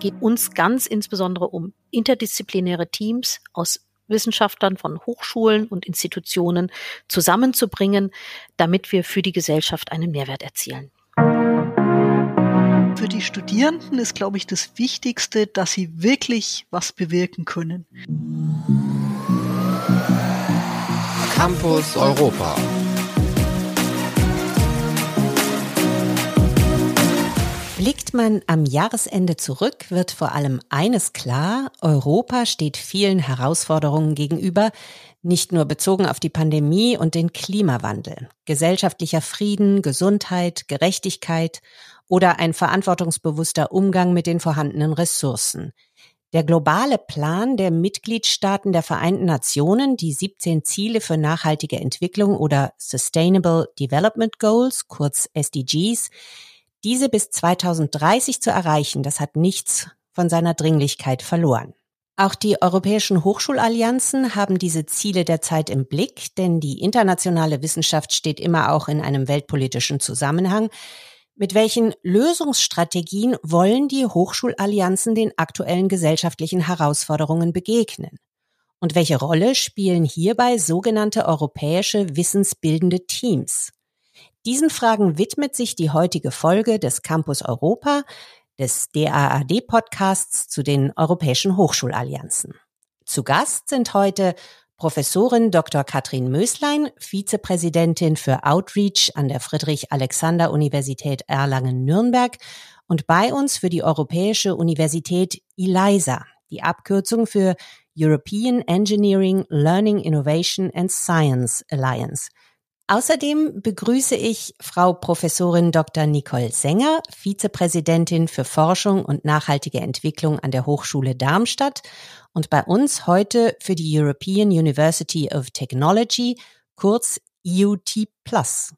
geht uns ganz insbesondere um interdisziplinäre Teams aus Wissenschaftlern von Hochschulen und Institutionen zusammenzubringen, damit wir für die Gesellschaft einen Mehrwert erzielen. Für die Studierenden ist, glaube ich, das Wichtigste, dass sie wirklich was bewirken können. Campus Europa. Blickt man am Jahresende zurück, wird vor allem eines klar, Europa steht vielen Herausforderungen gegenüber, nicht nur bezogen auf die Pandemie und den Klimawandel. Gesellschaftlicher Frieden, Gesundheit, Gerechtigkeit oder ein verantwortungsbewusster Umgang mit den vorhandenen Ressourcen. Der globale Plan der Mitgliedstaaten der Vereinten Nationen, die 17 Ziele für nachhaltige Entwicklung oder Sustainable Development Goals, kurz SDGs, diese bis 2030 zu erreichen, das hat nichts von seiner Dringlichkeit verloren. Auch die europäischen Hochschulallianzen haben diese Ziele derzeit im Blick, denn die internationale Wissenschaft steht immer auch in einem weltpolitischen Zusammenhang. Mit welchen Lösungsstrategien wollen die Hochschulallianzen den aktuellen gesellschaftlichen Herausforderungen begegnen? Und welche Rolle spielen hierbei sogenannte europäische wissensbildende Teams? Diesen Fragen widmet sich die heutige Folge des Campus Europa, des DAAD-Podcasts zu den europäischen Hochschulallianzen. Zu Gast sind heute Professorin Dr. Katrin Möslein, Vizepräsidentin für Outreach an der Friedrich-Alexander-Universität Erlangen-Nürnberg und bei uns für die Europäische Universität ELISA, die Abkürzung für European Engineering, Learning, Innovation and Science Alliance. Außerdem begrüße ich Frau Professorin Dr. Nicole Sänger, Vizepräsidentin für Forschung und nachhaltige Entwicklung an der Hochschule Darmstadt und bei uns heute für die European University of Technology, kurz EUT Plus.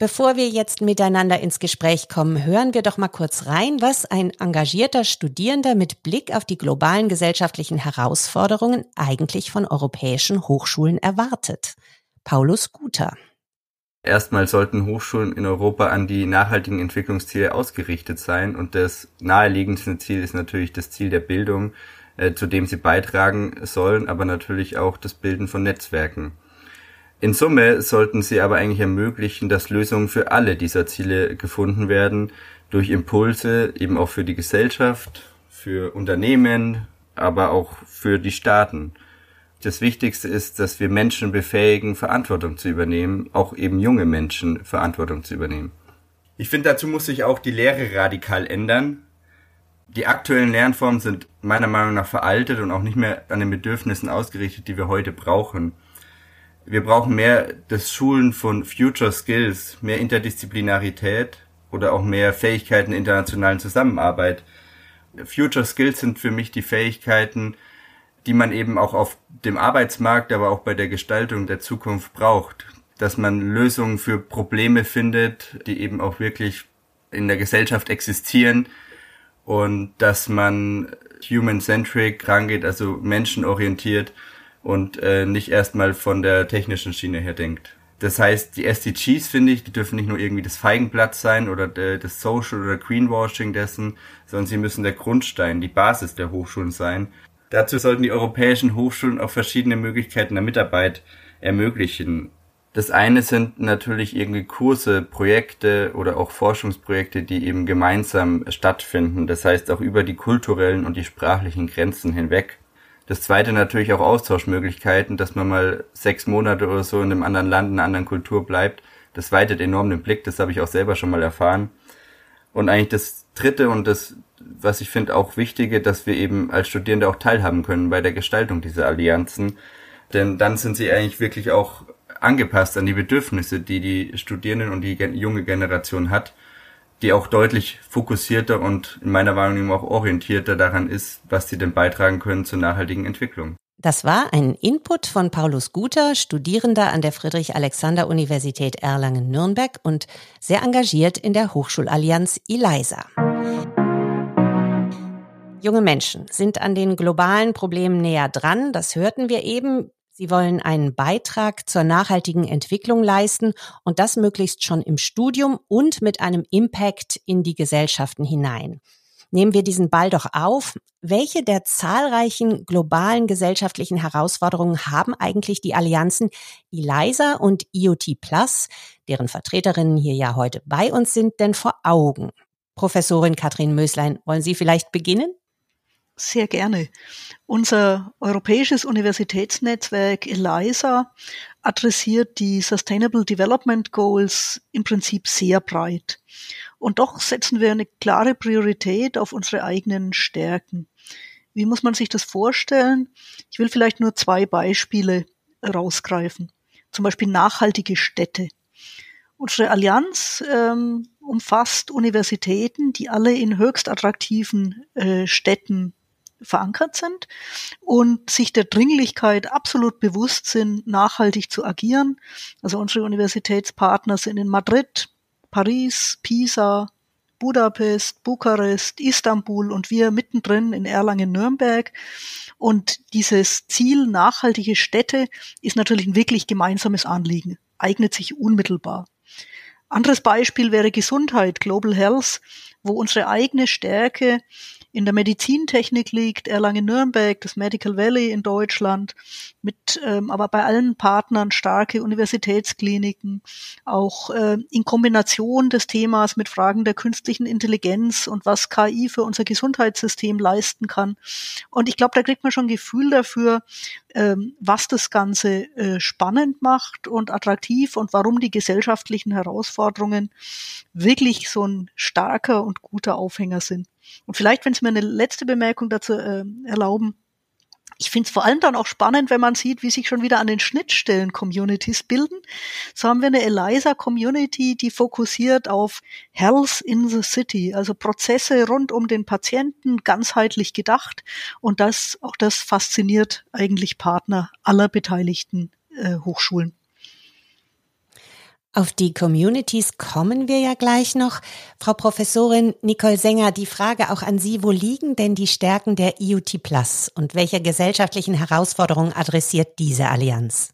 Bevor wir jetzt miteinander ins Gespräch kommen, hören wir doch mal kurz rein, was ein engagierter Studierender mit Blick auf die globalen gesellschaftlichen Herausforderungen eigentlich von europäischen Hochschulen erwartet. Paulus Guter. Erstmal sollten Hochschulen in Europa an die nachhaltigen Entwicklungsziele ausgerichtet sein und das naheliegendste Ziel ist natürlich das Ziel der Bildung, äh, zu dem sie beitragen sollen, aber natürlich auch das Bilden von Netzwerken. In Summe sollten sie aber eigentlich ermöglichen, dass Lösungen für alle dieser Ziele gefunden werden, durch Impulse eben auch für die Gesellschaft, für Unternehmen, aber auch für die Staaten das Wichtigste ist, dass wir Menschen befähigen, Verantwortung zu übernehmen, auch eben junge Menschen Verantwortung zu übernehmen. Ich finde, dazu muss sich auch die Lehre radikal ändern. Die aktuellen Lernformen sind meiner Meinung nach veraltet und auch nicht mehr an den Bedürfnissen ausgerichtet, die wir heute brauchen. Wir brauchen mehr das Schulen von Future Skills, mehr Interdisziplinarität oder auch mehr Fähigkeiten internationalen Zusammenarbeit. Future Skills sind für mich die Fähigkeiten, die man eben auch auf dem Arbeitsmarkt, aber auch bei der Gestaltung der Zukunft braucht. Dass man Lösungen für Probleme findet, die eben auch wirklich in der Gesellschaft existieren und dass man human-centric rangeht, also menschenorientiert und äh, nicht erstmal von der technischen Schiene her denkt. Das heißt, die SDGs, finde ich, die dürfen nicht nur irgendwie das Feigenblatt sein oder das Social oder Greenwashing dessen, sondern sie müssen der Grundstein, die Basis der Hochschulen sein, Dazu sollten die europäischen Hochschulen auch verschiedene Möglichkeiten der Mitarbeit ermöglichen. Das eine sind natürlich irgendwie Kurse, Projekte oder auch Forschungsprojekte, die eben gemeinsam stattfinden. Das heißt auch über die kulturellen und die sprachlichen Grenzen hinweg. Das zweite natürlich auch Austauschmöglichkeiten, dass man mal sechs Monate oder so in einem anderen Land, in einer anderen Kultur bleibt. Das weitet enorm den Blick, das habe ich auch selber schon mal erfahren. Und eigentlich das dritte und das was ich finde auch wichtige, dass wir eben als Studierende auch teilhaben können bei der Gestaltung dieser Allianzen. Denn dann sind sie eigentlich wirklich auch angepasst an die Bedürfnisse, die die Studierenden und die junge Generation hat, die auch deutlich fokussierter und in meiner Wahrnehmung auch orientierter daran ist, was sie denn beitragen können zur nachhaltigen Entwicklung. Das war ein Input von Paulus Guter, Studierender an der Friedrich-Alexander-Universität Erlangen-Nürnberg und sehr engagiert in der Hochschulallianz ELISA. Junge Menschen sind an den globalen Problemen näher dran, das hörten wir eben. Sie wollen einen Beitrag zur nachhaltigen Entwicklung leisten und das möglichst schon im Studium und mit einem Impact in die Gesellschaften hinein. Nehmen wir diesen Ball doch auf. Welche der zahlreichen globalen gesellschaftlichen Herausforderungen haben eigentlich die Allianzen ELISA und IoT Plus, deren Vertreterinnen hier ja heute bei uns sind, denn vor Augen? Professorin Katrin Möslein, wollen Sie vielleicht beginnen? Sehr gerne. Unser europäisches Universitätsnetzwerk ELISA adressiert die Sustainable Development Goals im Prinzip sehr breit. Und doch setzen wir eine klare Priorität auf unsere eigenen Stärken. Wie muss man sich das vorstellen? Ich will vielleicht nur zwei Beispiele rausgreifen. Zum Beispiel nachhaltige Städte. Unsere Allianz ähm, umfasst Universitäten, die alle in höchst attraktiven äh, Städten verankert sind und sich der Dringlichkeit absolut bewusst sind, nachhaltig zu agieren. Also unsere Universitätspartner sind in Madrid, Paris, Pisa, Budapest, Bukarest, Istanbul und wir mittendrin in Erlangen-Nürnberg. Und dieses Ziel nachhaltige Städte ist natürlich ein wirklich gemeinsames Anliegen, eignet sich unmittelbar. Anderes Beispiel wäre Gesundheit, Global Health, wo unsere eigene Stärke in der Medizintechnik liegt, Erlangen-Nürnberg, das Medical Valley in Deutschland, mit ähm, aber bei allen Partnern starke Universitätskliniken, auch äh, in Kombination des Themas mit Fragen der künstlichen Intelligenz und was KI für unser Gesundheitssystem leisten kann. Und ich glaube, da kriegt man schon ein Gefühl dafür, ähm, was das Ganze äh, spannend macht und attraktiv und warum die gesellschaftlichen Herausforderungen wirklich so ein starker und guter Aufhänger sind. Und vielleicht, wenn Sie mir eine letzte Bemerkung dazu äh, erlauben, ich finde es vor allem dann auch spannend, wenn man sieht, wie sich schon wieder an den Schnittstellen Communities bilden. So haben wir eine ELISA-Community, die fokussiert auf Health in the City, also Prozesse rund um den Patienten, ganzheitlich gedacht. Und das, auch das fasziniert eigentlich Partner aller beteiligten äh, Hochschulen. Auf die Communities kommen wir ja gleich noch. Frau Professorin Nicole Sänger, die Frage auch an Sie, wo liegen denn die Stärken der IoT Plus und welche gesellschaftlichen Herausforderungen adressiert diese Allianz?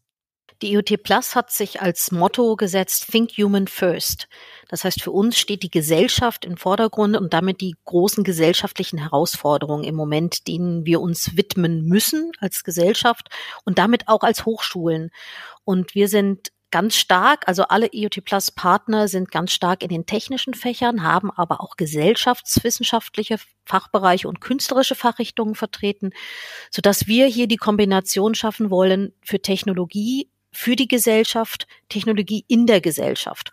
Die IoT Plus hat sich als Motto gesetzt, Think Human First. Das heißt, für uns steht die Gesellschaft im Vordergrund und damit die großen gesellschaftlichen Herausforderungen im Moment, denen wir uns widmen müssen als Gesellschaft und damit auch als Hochschulen. Und wir sind ganz stark, also alle IoT Plus Partner sind ganz stark in den technischen Fächern, haben aber auch gesellschaftswissenschaftliche Fachbereiche und künstlerische Fachrichtungen vertreten, so dass wir hier die Kombination schaffen wollen für Technologie, für die Gesellschaft, Technologie in der Gesellschaft.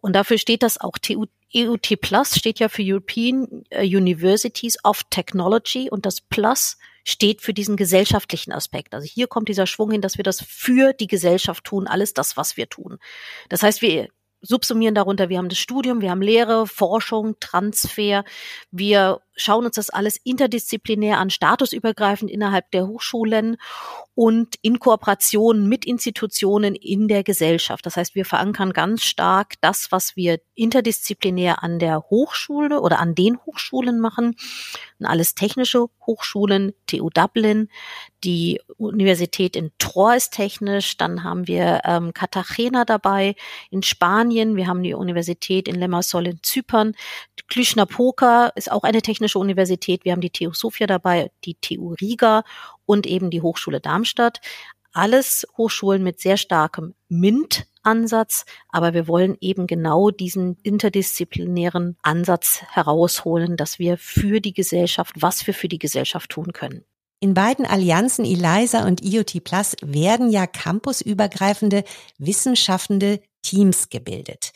Und dafür steht das auch TU, EUT Plus steht ja für European äh, Universities of Technology und das Plus steht für diesen gesellschaftlichen Aspekt. Also hier kommt dieser Schwung hin, dass wir das für die Gesellschaft tun, alles das, was wir tun. Das heißt, wir subsumieren darunter, wir haben das Studium, wir haben Lehre, Forschung, Transfer, wir schauen uns das alles interdisziplinär an, statusübergreifend innerhalb der Hochschulen und in Kooperation mit Institutionen in der Gesellschaft. Das heißt, wir verankern ganz stark das, was wir interdisziplinär an der Hochschule oder an den Hochschulen machen. Und alles technische Hochschulen, TU Dublin, die Universität in Troyes ist technisch, dann haben wir ähm, Cartagena dabei in Spanien, wir haben die Universität in Limassol in Zypern, Cluj-Napoca ist auch eine technische Technische Universität, wir haben die TU Sofia dabei, die TU Riga und eben die Hochschule Darmstadt. Alles Hochschulen mit sehr starkem MINT-Ansatz, aber wir wollen eben genau diesen interdisziplinären Ansatz herausholen, dass wir für die Gesellschaft, was wir für die Gesellschaft tun können. In beiden Allianzen ELISA und IoT Plus werden ja campusübergreifende wissenschaftende Teams gebildet.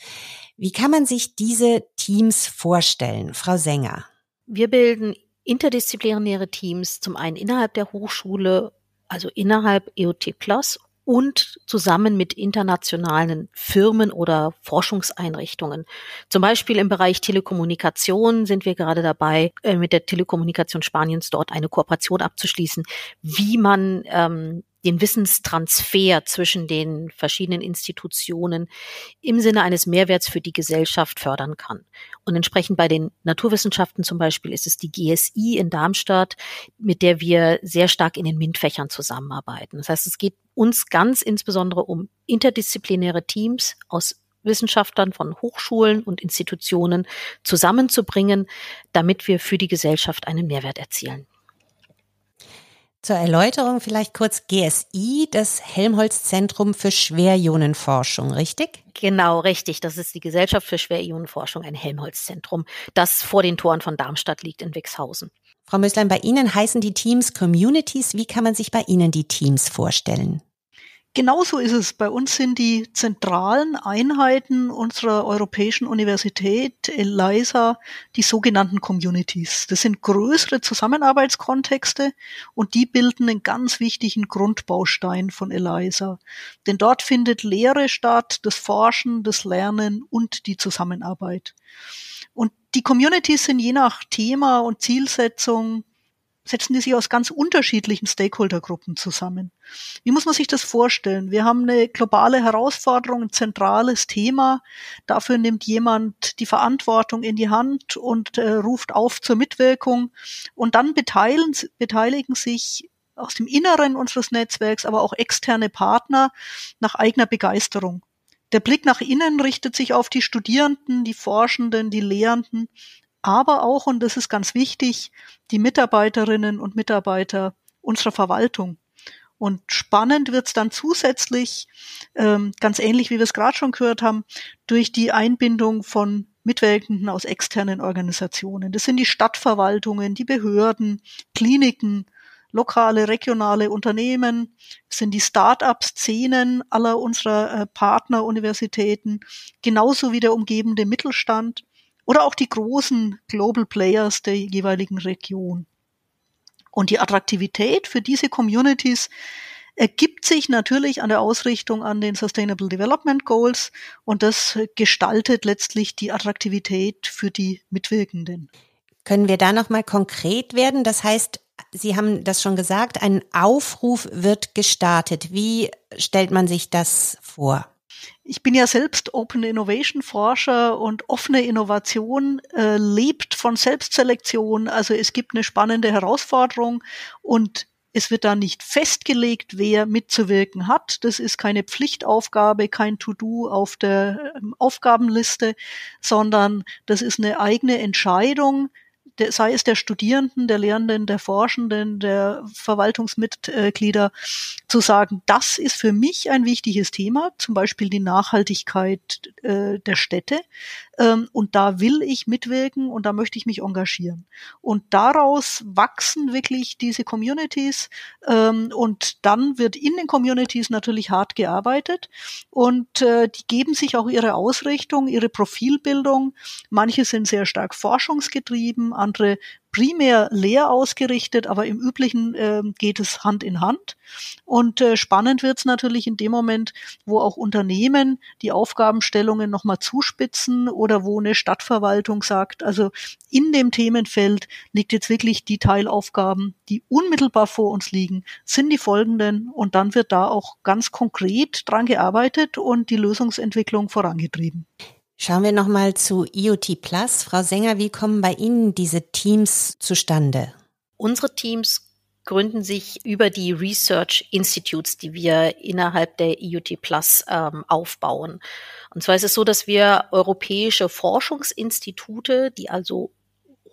Wie kann man sich diese Teams vorstellen, Frau Sänger? Wir bilden interdisziplinäre Teams zum einen innerhalb der Hochschule, also innerhalb EOT Plus und zusammen mit internationalen Firmen oder Forschungseinrichtungen. Zum Beispiel im Bereich Telekommunikation sind wir gerade dabei, äh, mit der Telekommunikation Spaniens dort eine Kooperation abzuschließen, wie man ähm, den Wissenstransfer zwischen den verschiedenen Institutionen im Sinne eines Mehrwerts für die Gesellschaft fördern kann. Und entsprechend bei den Naturwissenschaften zum Beispiel ist es die GSI in Darmstadt, mit der wir sehr stark in den MINT-Fächern zusammenarbeiten. Das heißt, es geht uns ganz insbesondere um interdisziplinäre Teams aus Wissenschaftlern von Hochschulen und Institutionen zusammenzubringen, damit wir für die Gesellschaft einen Mehrwert erzielen. Zur Erläuterung vielleicht kurz GSI, das Helmholtz-Zentrum für Schwerionenforschung, richtig? Genau, richtig. Das ist die Gesellschaft für Schwerionenforschung, ein Helmholtz-Zentrum, das vor den Toren von Darmstadt liegt in Wixhausen. Frau Möslein, bei Ihnen heißen die Teams Communities. Wie kann man sich bei Ihnen die Teams vorstellen? Genauso ist es. Bei uns sind die zentralen Einheiten unserer Europäischen Universität, ELISA, die sogenannten Communities. Das sind größere Zusammenarbeitskontexte und die bilden einen ganz wichtigen Grundbaustein von ELISA. Denn dort findet Lehre statt, das Forschen, das Lernen und die Zusammenarbeit. Und die Communities sind je nach Thema und Zielsetzung setzen die sich aus ganz unterschiedlichen Stakeholdergruppen zusammen. Wie muss man sich das vorstellen? Wir haben eine globale Herausforderung, ein zentrales Thema. Dafür nimmt jemand die Verantwortung in die Hand und äh, ruft auf zur Mitwirkung. Und dann beteiligen, beteiligen sich aus dem Inneren unseres Netzwerks, aber auch externe Partner nach eigener Begeisterung. Der Blick nach innen richtet sich auf die Studierenden, die Forschenden, die Lehrenden, aber auch, und das ist ganz wichtig, die Mitarbeiterinnen und Mitarbeiter unserer Verwaltung. Und spannend wird's dann zusätzlich, ähm, ganz ähnlich wie wir es gerade schon gehört haben, durch die Einbindung von Mitwirkenden aus externen Organisationen. Das sind die Stadtverwaltungen, die Behörden, Kliniken, lokale, regionale Unternehmen, sind die Start-up-Szenen aller unserer äh, Partneruniversitäten, genauso wie der umgebende Mittelstand oder auch die großen Global Players der jeweiligen Region. Und die Attraktivität für diese Communities ergibt sich natürlich an der Ausrichtung an den Sustainable Development Goals und das gestaltet letztlich die Attraktivität für die Mitwirkenden. Können wir da noch mal konkret werden? Das heißt, Sie haben das schon gesagt, ein Aufruf wird gestartet. Wie stellt man sich das vor? Ich bin ja selbst Open Innovation Forscher und offene Innovation äh, lebt von Selbstselektion. Also es gibt eine spannende Herausforderung und es wird da nicht festgelegt, wer mitzuwirken hat. Das ist keine Pflichtaufgabe, kein To-Do auf der ähm, Aufgabenliste, sondern das ist eine eigene Entscheidung, sei es der Studierenden, der Lehrenden, der Forschenden, der Verwaltungsmitglieder, zu sagen, das ist für mich ein wichtiges Thema, zum Beispiel die Nachhaltigkeit äh, der Städte. Ähm, und da will ich mitwirken und da möchte ich mich engagieren. Und daraus wachsen wirklich diese Communities ähm, und dann wird in den Communities natürlich hart gearbeitet und äh, die geben sich auch ihre Ausrichtung, ihre Profilbildung. Manche sind sehr stark forschungsgetrieben, andere primär leer ausgerichtet, aber im Üblichen äh, geht es Hand in Hand. Und äh, spannend wird es natürlich in dem Moment, wo auch Unternehmen die Aufgabenstellungen nochmal zuspitzen oder wo eine Stadtverwaltung sagt, also in dem Themenfeld liegt jetzt wirklich die Teilaufgaben, die unmittelbar vor uns liegen, sind die folgenden und dann wird da auch ganz konkret dran gearbeitet und die Lösungsentwicklung vorangetrieben. Schauen wir nochmal zu IoT Plus. Frau Sänger, wie kommen bei Ihnen diese Teams zustande? Unsere Teams gründen sich über die Research Institutes, die wir innerhalb der IoT Plus ähm, aufbauen. Und zwar ist es so, dass wir europäische Forschungsinstitute, die also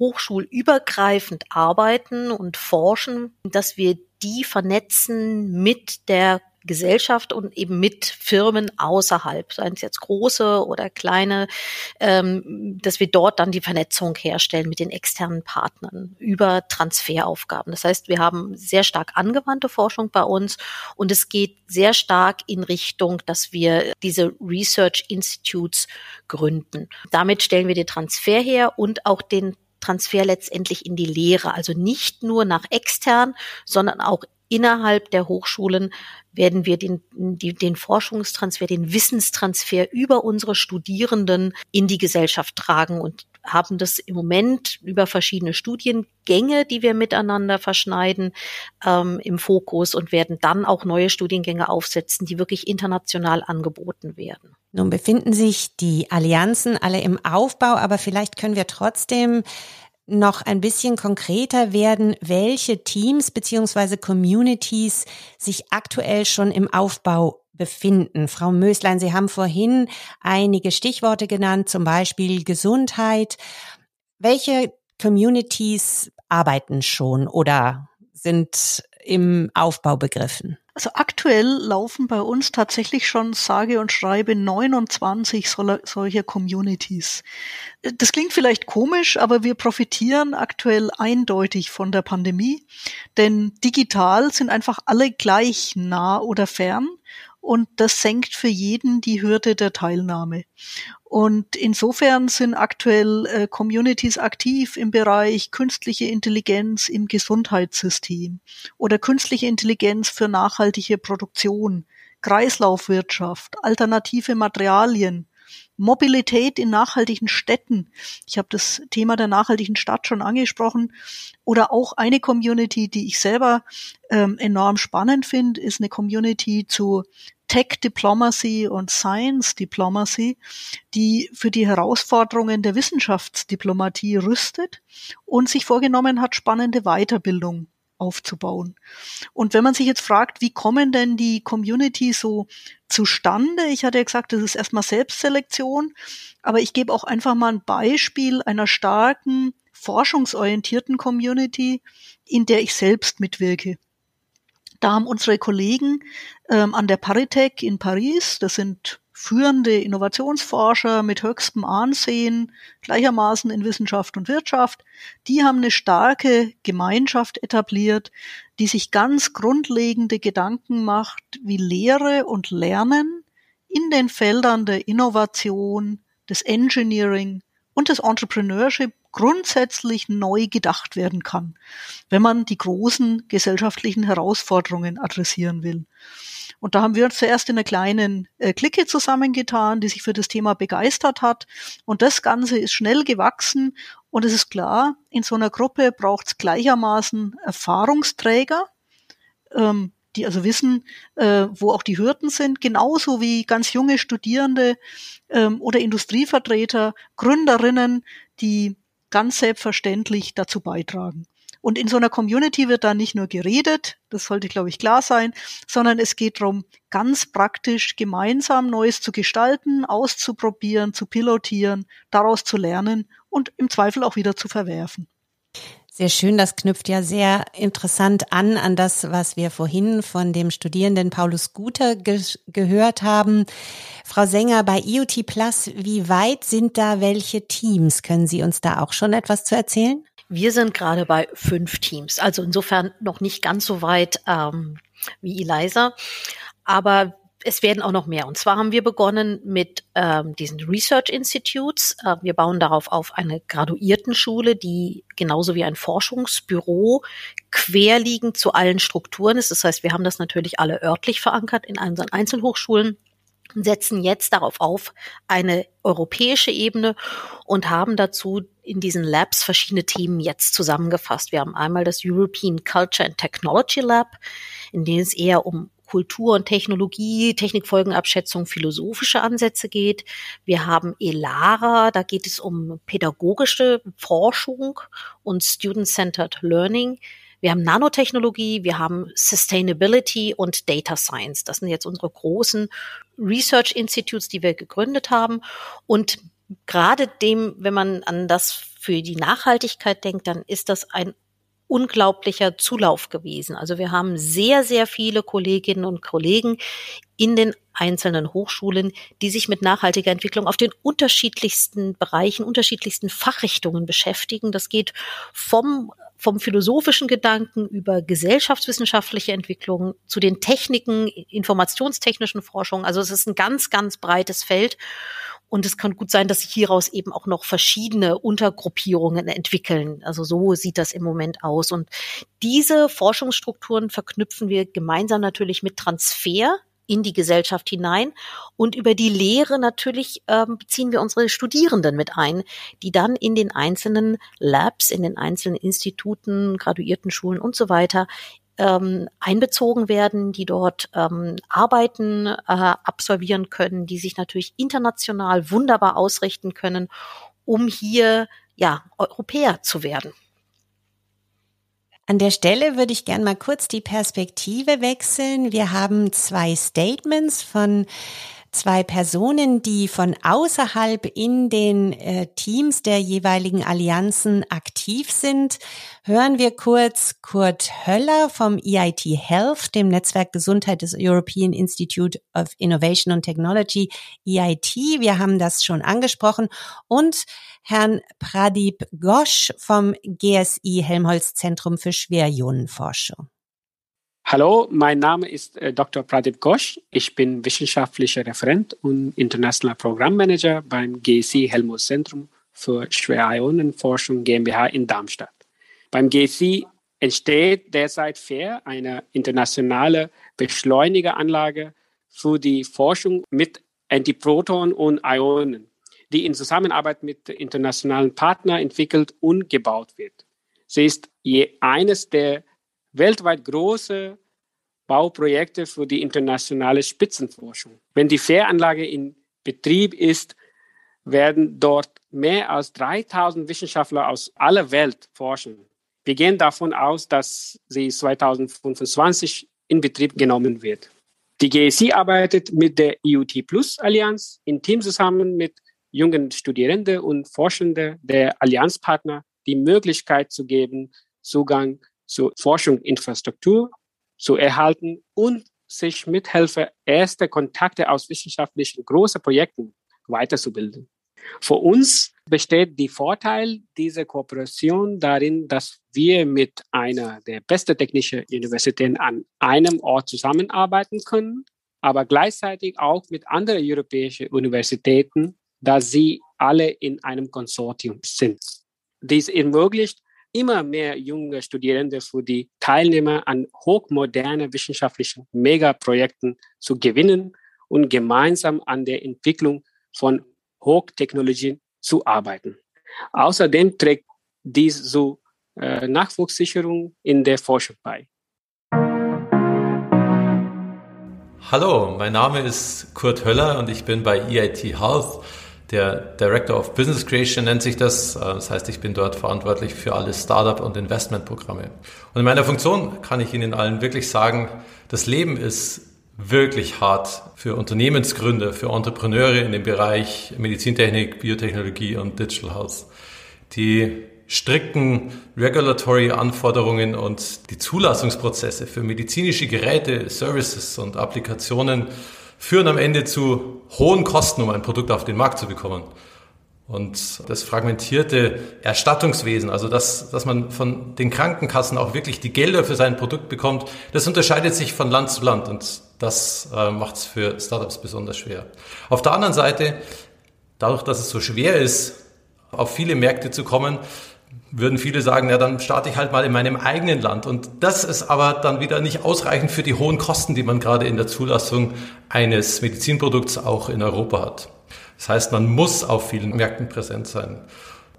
hochschulübergreifend arbeiten und forschen, dass wir die vernetzen mit der Gesellschaft und eben mit Firmen außerhalb, seien es jetzt große oder kleine, ähm, dass wir dort dann die Vernetzung herstellen mit den externen Partnern über Transferaufgaben. Das heißt, wir haben sehr stark angewandte Forschung bei uns und es geht sehr stark in Richtung, dass wir diese Research Institutes gründen. Damit stellen wir den Transfer her und auch den Transfer letztendlich in die Lehre, also nicht nur nach extern, sondern auch innerhalb der Hochschulen werden wir den, die, den Forschungstransfer, den Wissenstransfer über unsere Studierenden in die Gesellschaft tragen und haben das im Moment über verschiedene Studiengänge, die wir miteinander verschneiden, ähm, im Fokus und werden dann auch neue Studiengänge aufsetzen, die wirklich international angeboten werden. Nun befinden sich die Allianzen alle im Aufbau, aber vielleicht können wir trotzdem noch ein bisschen konkreter werden, welche Teams beziehungsweise Communities sich aktuell schon im Aufbau befinden. Frau Möslein, Sie haben vorhin einige Stichworte genannt, zum Beispiel Gesundheit. Welche Communities arbeiten schon oder sind im Aufbau begriffen? Also aktuell laufen bei uns tatsächlich schon sage und schreibe 29 solcher Communities. Das klingt vielleicht komisch, aber wir profitieren aktuell eindeutig von der Pandemie, denn digital sind einfach alle gleich nah oder fern und das senkt für jeden die Hürde der Teilnahme. Und insofern sind aktuell äh, Communities aktiv im Bereich künstliche Intelligenz im Gesundheitssystem oder künstliche Intelligenz für nachhaltige Produktion, Kreislaufwirtschaft, alternative Materialien, Mobilität in nachhaltigen Städten. Ich habe das Thema der nachhaltigen Stadt schon angesprochen. Oder auch eine Community, die ich selber ähm, enorm spannend finde, ist eine Community zu Tech Diplomacy und Science Diplomacy, die für die Herausforderungen der Wissenschaftsdiplomatie rüstet und sich vorgenommen hat, spannende Weiterbildung aufzubauen. Und wenn man sich jetzt fragt, wie kommen denn die Community so zustande? Ich hatte ja gesagt, das ist erstmal Selbstselektion, aber ich gebe auch einfach mal ein Beispiel einer starken, forschungsorientierten Community, in der ich selbst mitwirke. Da haben unsere Kollegen ähm, an der Paritech in Paris, das sind führende Innovationsforscher mit höchstem Ansehen, gleichermaßen in Wissenschaft und Wirtschaft, die haben eine starke Gemeinschaft etabliert, die sich ganz grundlegende Gedanken macht, wie Lehre und Lernen in den Feldern der Innovation, des Engineering und des Entrepreneurship grundsätzlich neu gedacht werden kann, wenn man die großen gesellschaftlichen Herausforderungen adressieren will. Und da haben wir uns zuerst in einer kleinen äh, Clique zusammengetan, die sich für das Thema begeistert hat. Und das Ganze ist schnell gewachsen. Und es ist klar, in so einer Gruppe braucht es gleichermaßen Erfahrungsträger, ähm, die also wissen, äh, wo auch die Hürden sind, genauso wie ganz junge Studierende ähm, oder Industrievertreter, Gründerinnen, die ganz selbstverständlich dazu beitragen. Und in so einer Community wird da nicht nur geredet, das sollte, glaube ich, klar sein, sondern es geht darum, ganz praktisch gemeinsam Neues zu gestalten, auszuprobieren, zu pilotieren, daraus zu lernen und im Zweifel auch wieder zu verwerfen. Sehr schön, das knüpft ja sehr interessant an an das, was wir vorhin von dem Studierenden Paulus Guter ge gehört haben. Frau Sänger, bei IoT Plus, wie weit sind da welche Teams? Können Sie uns da auch schon etwas zu erzählen? Wir sind gerade bei fünf Teams, also insofern noch nicht ganz so weit ähm, wie Eliza. Aber es werden auch noch mehr. Und zwar haben wir begonnen mit ähm, diesen Research Institutes. Äh, wir bauen darauf auf eine Graduiertenschule, die genauso wie ein Forschungsbüro querliegend zu allen Strukturen ist. Das heißt, wir haben das natürlich alle örtlich verankert in unseren Einzelhochschulen und setzen jetzt darauf auf eine europäische Ebene und haben dazu in diesen Labs verschiedene Themen jetzt zusammengefasst. Wir haben einmal das European Culture and Technology Lab, in dem es eher um Kultur und Technologie, Technikfolgenabschätzung, philosophische Ansätze geht. Wir haben ELARA, da geht es um pädagogische Forschung und Student-Centered Learning. Wir haben Nanotechnologie, wir haben Sustainability und Data Science. Das sind jetzt unsere großen Research Institutes, die wir gegründet haben. Und gerade dem, wenn man an das für die Nachhaltigkeit denkt, dann ist das ein unglaublicher Zulauf gewesen. Also wir haben sehr, sehr viele Kolleginnen und Kollegen in den einzelnen Hochschulen, die sich mit nachhaltiger Entwicklung auf den unterschiedlichsten Bereichen, unterschiedlichsten Fachrichtungen beschäftigen. Das geht vom vom philosophischen Gedanken über gesellschaftswissenschaftliche Entwicklung zu den Techniken, informationstechnischen Forschungen. Also es ist ein ganz, ganz breites Feld. Und es kann gut sein, dass sich hieraus eben auch noch verschiedene Untergruppierungen entwickeln. Also so sieht das im Moment aus. Und diese Forschungsstrukturen verknüpfen wir gemeinsam natürlich mit Transfer in die Gesellschaft hinein. Und über die Lehre natürlich ähm, beziehen wir unsere Studierenden mit ein, die dann in den einzelnen Labs, in den einzelnen Instituten, Graduiertenschulen und so weiter ähm, einbezogen werden, die dort ähm, Arbeiten äh, absolvieren können, die sich natürlich international wunderbar ausrichten können, um hier ja Europäer zu werden. An der Stelle würde ich gern mal kurz die Perspektive wechseln. Wir haben zwei Statements von zwei Personen, die von außerhalb in den äh, Teams der jeweiligen Allianzen aktiv sind. Hören wir kurz Kurt Höller vom EIT Health, dem Netzwerk Gesundheit des European Institute of Innovation and Technology, EIT. Wir haben das schon angesprochen. Und Herrn Pradip Ghosh vom GSI Helmholtz Zentrum für Schwerionenforschung. Hallo, mein Name ist äh, Dr. Pradip Ghosh. Ich bin wissenschaftlicher Referent und internationaler Programmmanager beim GSI Helmholtz Zentrum für Schwerionenforschung GmbH in Darmstadt. Beim GSI entsteht derzeit FAIR, eine internationale Beschleunigeranlage für die Forschung mit Antiprotonen und Ionen, die in Zusammenarbeit mit internationalen Partnern entwickelt und gebaut wird. Sie ist je eines der weltweit große Bauprojekte für die internationale Spitzenforschung. Wenn die Fähranlage in Betrieb ist, werden dort mehr als 3000 Wissenschaftler aus aller Welt forschen. Wir gehen davon aus, dass sie 2025 in Betrieb genommen wird. Die GSI arbeitet mit der IUT Plus Allianz in Team zusammen mit jungen Studierenden und Forschenden der Allianzpartner die Möglichkeit zu geben, Zugang zur Forschungsinfrastruktur zu erhalten und sich mithilfe erster Kontakte aus wissenschaftlichen großen Projekten weiterzubilden. Für uns besteht der Vorteil dieser Kooperation darin, dass wir mit einer der besten technischen Universitäten an einem Ort zusammenarbeiten können, aber gleichzeitig auch mit anderen europäischen Universitäten, da sie alle in einem Konsortium sind. Dies ermöglicht immer mehr junge Studierende für die Teilnehmer an hochmodernen wissenschaftlichen Megaprojekten zu gewinnen und gemeinsam an der Entwicklung von Hochtechnologien zu arbeiten. Außerdem trägt dies zur äh, Nachwuchssicherung in der Forschung bei. Hallo, mein Name ist Kurt Höller und ich bin bei EIT Health der Director of Business Creation nennt sich das. Äh, das heißt, ich bin dort verantwortlich für alle Startup- und Investmentprogramme. Und in meiner Funktion kann ich Ihnen allen wirklich sagen, das Leben ist wirklich hart für Unternehmensgründer, für Entrepreneure in dem Bereich Medizintechnik, Biotechnologie und Digital Health. Die strikten Regulatory Anforderungen und die Zulassungsprozesse für medizinische Geräte, Services und Applikationen führen am Ende zu hohen Kosten, um ein Produkt auf den Markt zu bekommen. Und das fragmentierte Erstattungswesen, also dass, dass man von den Krankenkassen auch wirklich die Gelder für sein Produkt bekommt, das unterscheidet sich von Land zu Land und das äh, macht es für Startups besonders schwer. Auf der anderen Seite, dadurch, dass es so schwer ist, auf viele Märkte zu kommen, würden viele sagen, ja, dann starte ich halt mal in meinem eigenen Land. Und das ist aber dann wieder nicht ausreichend für die hohen Kosten, die man gerade in der Zulassung eines Medizinprodukts auch in Europa hat. Das heißt, man muss auf vielen Märkten präsent sein.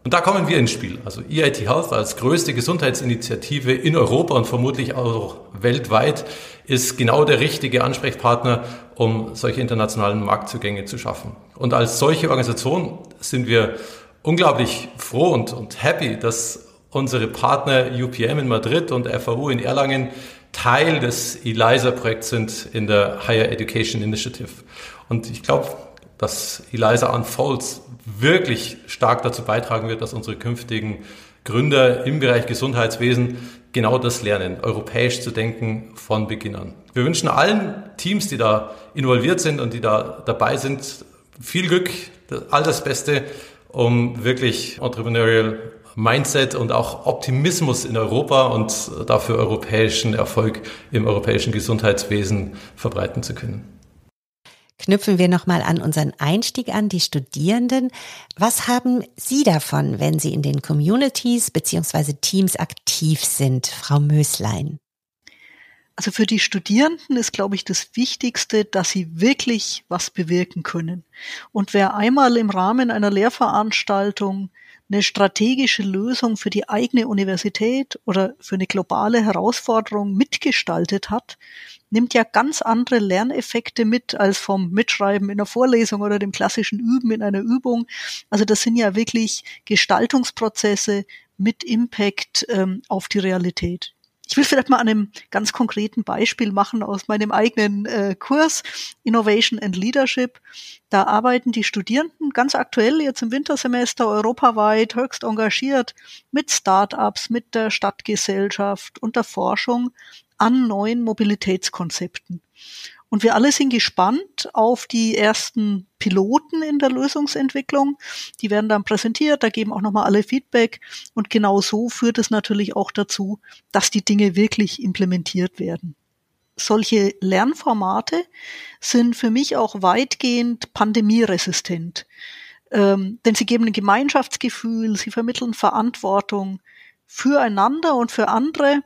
Und da kommen wir ins Spiel. Also EIT Health als größte Gesundheitsinitiative in Europa und vermutlich auch weltweit ist genau der richtige Ansprechpartner, um solche internationalen Marktzugänge zu schaffen. Und als solche Organisation sind wir unglaublich froh und, und happy, dass unsere Partner UPM in Madrid und FAU in Erlangen Teil des ELISA-Projekts sind in der Higher Education Initiative. Und ich glaube, dass ELISA Unfolds wirklich stark dazu beitragen wird, dass unsere künftigen Gründer im Bereich Gesundheitswesen genau das lernen, europäisch zu denken von Beginn an. Wir wünschen allen Teams, die da involviert sind und die da dabei sind, viel Glück, all das Beste um wirklich Entrepreneurial Mindset und auch Optimismus in Europa und dafür europäischen Erfolg im europäischen Gesundheitswesen verbreiten zu können. Knüpfen wir nochmal an unseren Einstieg an, die Studierenden. Was haben Sie davon, wenn Sie in den Communities bzw. Teams aktiv sind, Frau Möslein? Also für die Studierenden ist, glaube ich, das Wichtigste, dass sie wirklich was bewirken können. Und wer einmal im Rahmen einer Lehrveranstaltung eine strategische Lösung für die eigene Universität oder für eine globale Herausforderung mitgestaltet hat, nimmt ja ganz andere Lerneffekte mit als vom Mitschreiben in einer Vorlesung oder dem klassischen Üben in einer Übung. Also das sind ja wirklich Gestaltungsprozesse mit Impact ähm, auf die Realität. Ich will vielleicht mal an einem ganz konkreten Beispiel machen aus meinem eigenen äh, Kurs Innovation and Leadership. Da arbeiten die Studierenden ganz aktuell jetzt im Wintersemester europaweit höchst engagiert mit Start-ups, mit der Stadtgesellschaft und der Forschung an neuen Mobilitätskonzepten. Und wir alle sind gespannt auf die ersten Piloten in der Lösungsentwicklung. Die werden dann präsentiert, da geben auch nochmal alle Feedback. Und genau so führt es natürlich auch dazu, dass die Dinge wirklich implementiert werden. Solche Lernformate sind für mich auch weitgehend pandemieresistent. Ähm, denn sie geben ein Gemeinschaftsgefühl, sie vermitteln Verantwortung füreinander und für andere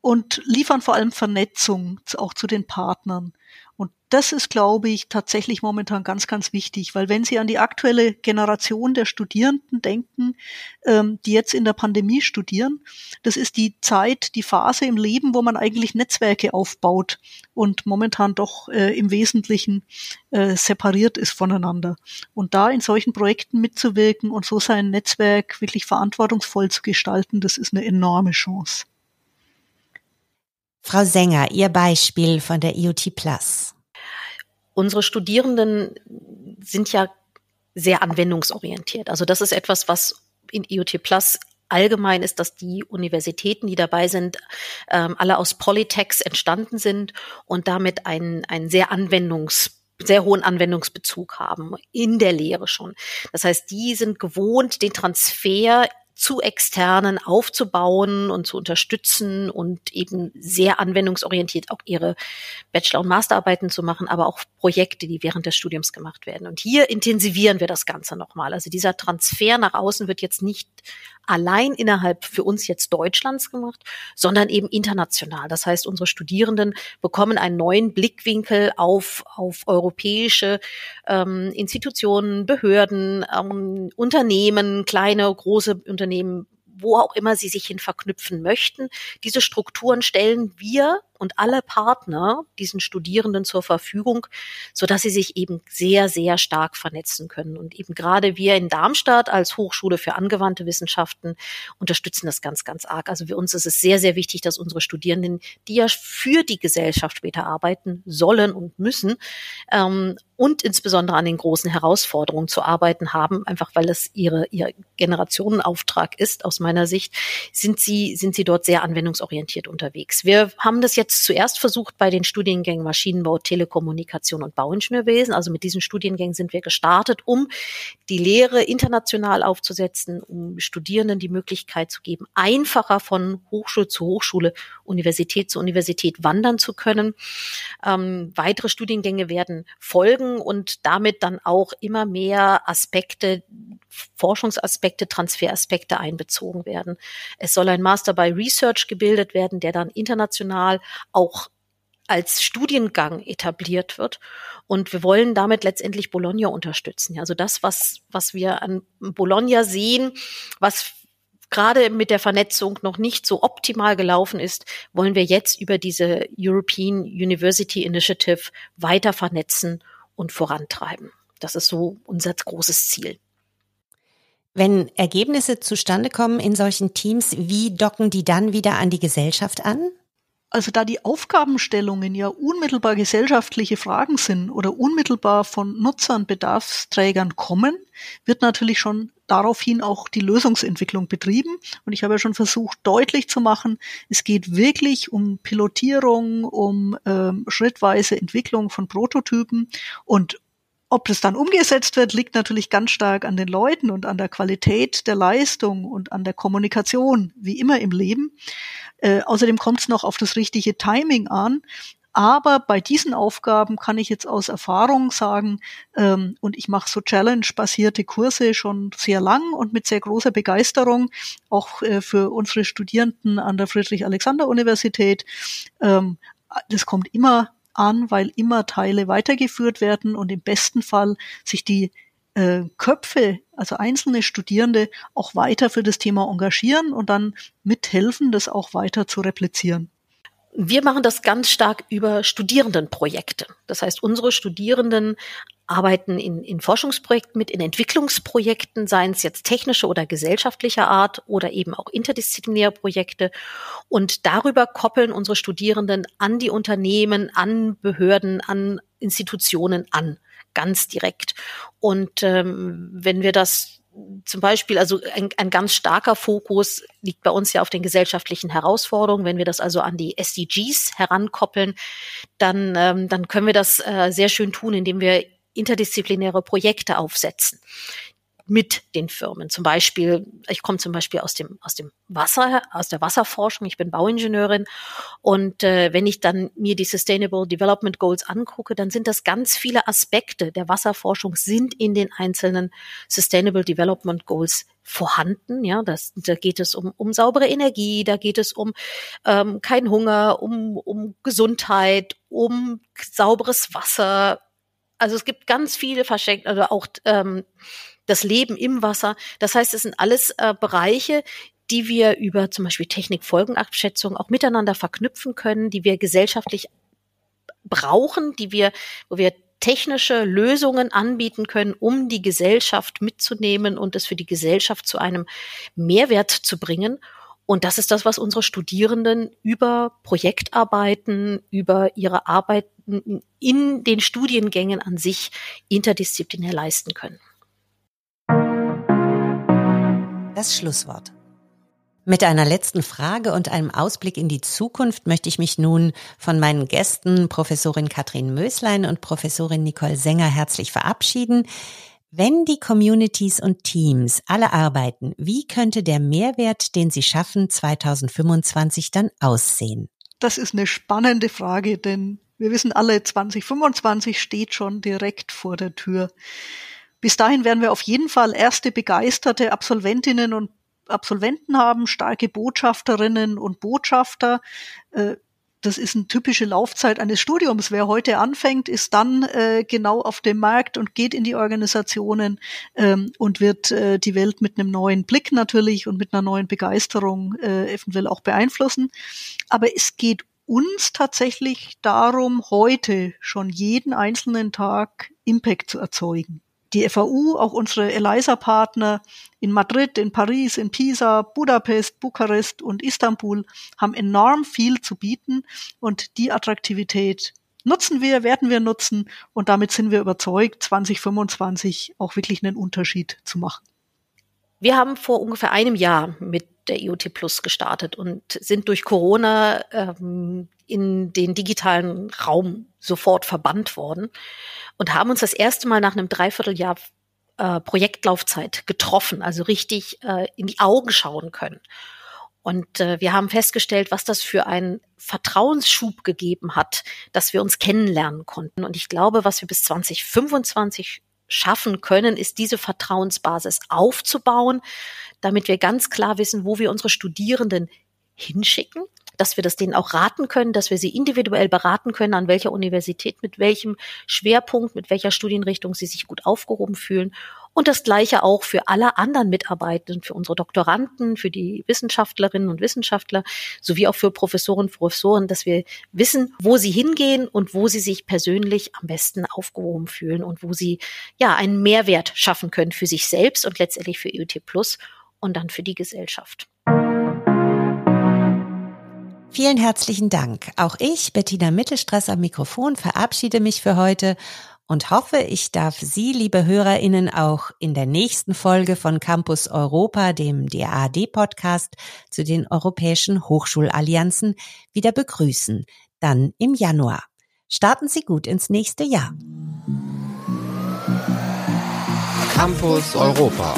und liefern vor allem Vernetzung auch zu den Partnern. Und das ist, glaube ich, tatsächlich momentan ganz, ganz wichtig, weil wenn Sie an die aktuelle Generation der Studierenden denken, ähm, die jetzt in der Pandemie studieren, das ist die Zeit, die Phase im Leben, wo man eigentlich Netzwerke aufbaut und momentan doch äh, im Wesentlichen äh, separiert ist voneinander. Und da in solchen Projekten mitzuwirken und so sein Netzwerk wirklich verantwortungsvoll zu gestalten, das ist eine enorme Chance. Frau Sänger, Ihr Beispiel von der IoT Plus. Unsere Studierenden sind ja sehr anwendungsorientiert. Also das ist etwas, was in IoT Plus allgemein ist, dass die Universitäten, die dabei sind, ähm, alle aus Polytechs entstanden sind und damit einen, einen sehr anwendungs sehr hohen Anwendungsbezug haben in der Lehre schon. Das heißt, die sind gewohnt, den Transfer zu externen aufzubauen und zu unterstützen und eben sehr anwendungsorientiert auch ihre Bachelor- und Masterarbeiten zu machen, aber auch Projekte, die während des Studiums gemacht werden. Und hier intensivieren wir das Ganze nochmal. Also dieser Transfer nach außen wird jetzt nicht allein innerhalb für uns jetzt Deutschlands gemacht, sondern eben international. Das heißt, unsere Studierenden bekommen einen neuen Blickwinkel auf, auf europäische ähm, Institutionen, Behörden, ähm, Unternehmen, kleine, große Unternehmen, wo auch immer sie sich hin verknüpfen möchten. Diese Strukturen stellen wir und alle Partner diesen Studierenden zur Verfügung, so dass sie sich eben sehr, sehr stark vernetzen können. Und eben gerade wir in Darmstadt als Hochschule für angewandte Wissenschaften unterstützen das ganz, ganz arg. Also für uns ist es sehr, sehr wichtig, dass unsere Studierenden, die ja für die Gesellschaft später arbeiten sollen und müssen, ähm, und insbesondere an den großen Herausforderungen zu arbeiten haben, einfach weil es ihre, ihr Generationenauftrag ist, aus meiner Sicht, sind sie, sind sie dort sehr anwendungsorientiert unterwegs. Wir haben das jetzt jetzt zuerst versucht bei den Studiengängen Maschinenbau, Telekommunikation und Bauingenieurwesen. Also mit diesen Studiengängen sind wir gestartet, um die Lehre international aufzusetzen, um Studierenden die Möglichkeit zu geben, einfacher von Hochschule zu Hochschule, Universität zu Universität wandern zu können. Ähm, weitere Studiengänge werden folgen und damit dann auch immer mehr Aspekte, Forschungsaspekte, Transferaspekte einbezogen werden. Es soll ein Master by Research gebildet werden, der dann international auch als Studiengang etabliert wird. Und wir wollen damit letztendlich Bologna unterstützen. Also das, was, was wir an Bologna sehen, was gerade mit der Vernetzung noch nicht so optimal gelaufen ist, wollen wir jetzt über diese European University Initiative weiter vernetzen und vorantreiben. Das ist so unser großes Ziel. Wenn Ergebnisse zustande kommen in solchen Teams, wie docken die dann wieder an die Gesellschaft an? Also da die Aufgabenstellungen ja unmittelbar gesellschaftliche Fragen sind oder unmittelbar von Nutzern, Bedarfsträgern kommen, wird natürlich schon daraufhin auch die Lösungsentwicklung betrieben. Und ich habe ja schon versucht, deutlich zu machen, es geht wirklich um Pilotierung, um ähm, schrittweise Entwicklung von Prototypen und ob das dann umgesetzt wird, liegt natürlich ganz stark an den Leuten und an der Qualität der Leistung und an der Kommunikation, wie immer im Leben. Äh, außerdem kommt es noch auf das richtige Timing an. Aber bei diesen Aufgaben kann ich jetzt aus Erfahrung sagen, ähm, und ich mache so Challenge-basierte Kurse schon sehr lang und mit sehr großer Begeisterung, auch äh, für unsere Studierenden an der Friedrich-Alexander-Universität. Ähm, das kommt immer an, weil immer Teile weitergeführt werden und im besten Fall sich die äh, Köpfe, also einzelne Studierende, auch weiter für das Thema engagieren und dann mithelfen, das auch weiter zu replizieren. Wir machen das ganz stark über Studierendenprojekte. Das heißt, unsere Studierenden arbeiten in, in Forschungsprojekten mit, in Entwicklungsprojekten, seien es jetzt technische oder gesellschaftlicher Art oder eben auch interdisziplinäre Projekte. Und darüber koppeln unsere Studierenden an die Unternehmen, an Behörden, an Institutionen an, ganz direkt. Und ähm, wenn wir das zum Beispiel, also ein, ein ganz starker Fokus liegt bei uns ja auf den gesellschaftlichen Herausforderungen. Wenn wir das also an die SDGs herankoppeln, dann, ähm, dann können wir das äh, sehr schön tun, indem wir interdisziplinäre Projekte aufsetzen mit den Firmen. Zum Beispiel, ich komme zum Beispiel aus dem, aus dem Wasser, aus der Wasserforschung, ich bin Bauingenieurin und äh, wenn ich dann mir die Sustainable Development Goals angucke, dann sind das ganz viele Aspekte der Wasserforschung sind in den einzelnen Sustainable Development Goals vorhanden. Ja, das, da geht es um, um saubere Energie, da geht es um ähm, kein Hunger, um, um Gesundheit, um sauberes Wasser. Also es gibt ganz viele verschenkt, also auch ähm, das Leben im Wasser. Das heißt, es sind alles äh, Bereiche, die wir über zum Beispiel Technikfolgenabschätzung auch miteinander verknüpfen können, die wir gesellschaftlich brauchen, die wir, wo wir technische Lösungen anbieten können, um die Gesellschaft mitzunehmen und es für die Gesellschaft zu einem Mehrwert zu bringen. Und das ist das, was unsere Studierenden über Projektarbeiten, über ihre Arbeiten in den Studiengängen an sich interdisziplinär leisten können. Das Schlusswort. Mit einer letzten Frage und einem Ausblick in die Zukunft möchte ich mich nun von meinen Gästen Professorin Katrin Möslein und Professorin Nicole Sänger herzlich verabschieden. Wenn die Communities und Teams alle arbeiten, wie könnte der Mehrwert, den sie schaffen, 2025 dann aussehen? Das ist eine spannende Frage, denn wir wissen alle, 2025 steht schon direkt vor der Tür. Bis dahin werden wir auf jeden Fall erste begeisterte Absolventinnen und Absolventen haben, starke Botschafterinnen und Botschafter. Das ist eine typische Laufzeit eines Studiums. Wer heute anfängt, ist dann äh, genau auf dem Markt und geht in die Organisationen ähm, und wird äh, die Welt mit einem neuen Blick natürlich und mit einer neuen Begeisterung äh, eventuell auch beeinflussen. Aber es geht uns tatsächlich darum, heute schon jeden einzelnen Tag Impact zu erzeugen die FAU, auch unsere ELISA-Partner in Madrid, in Paris, in Pisa, Budapest, Bukarest und Istanbul haben enorm viel zu bieten und die Attraktivität nutzen wir, werden wir nutzen und damit sind wir überzeugt, 2025 auch wirklich einen Unterschied zu machen. Wir haben vor ungefähr einem Jahr mit der IoT Plus gestartet und sind durch Corona ähm, in den digitalen Raum sofort verbannt worden und haben uns das erste Mal nach einem Dreivierteljahr äh, Projektlaufzeit getroffen, also richtig äh, in die Augen schauen können. Und äh, wir haben festgestellt, was das für einen Vertrauensschub gegeben hat, dass wir uns kennenlernen konnten. Und ich glaube, was wir bis 2025 schaffen können, ist diese Vertrauensbasis aufzubauen, damit wir ganz klar wissen, wo wir unsere Studierenden hinschicken, dass wir das denen auch raten können, dass wir sie individuell beraten können, an welcher Universität, mit welchem Schwerpunkt, mit welcher Studienrichtung sie sich gut aufgehoben fühlen. Und das Gleiche auch für alle anderen Mitarbeitenden, für unsere Doktoranden, für die Wissenschaftlerinnen und Wissenschaftler, sowie auch für Professoren, Professoren, dass wir wissen, wo sie hingehen und wo sie sich persönlich am besten aufgehoben fühlen und wo sie ja einen Mehrwert schaffen können für sich selbst und letztendlich für IoT Plus und dann für die Gesellschaft. Vielen herzlichen Dank. Auch ich, Bettina Mittelstress am Mikrofon, verabschiede mich für heute und hoffe, ich darf Sie, liebe HörerInnen, auch in der nächsten Folge von Campus Europa, dem DAAD-Podcast zu den europäischen Hochschulallianzen, wieder begrüßen. Dann im Januar. Starten Sie gut ins nächste Jahr. Campus Europa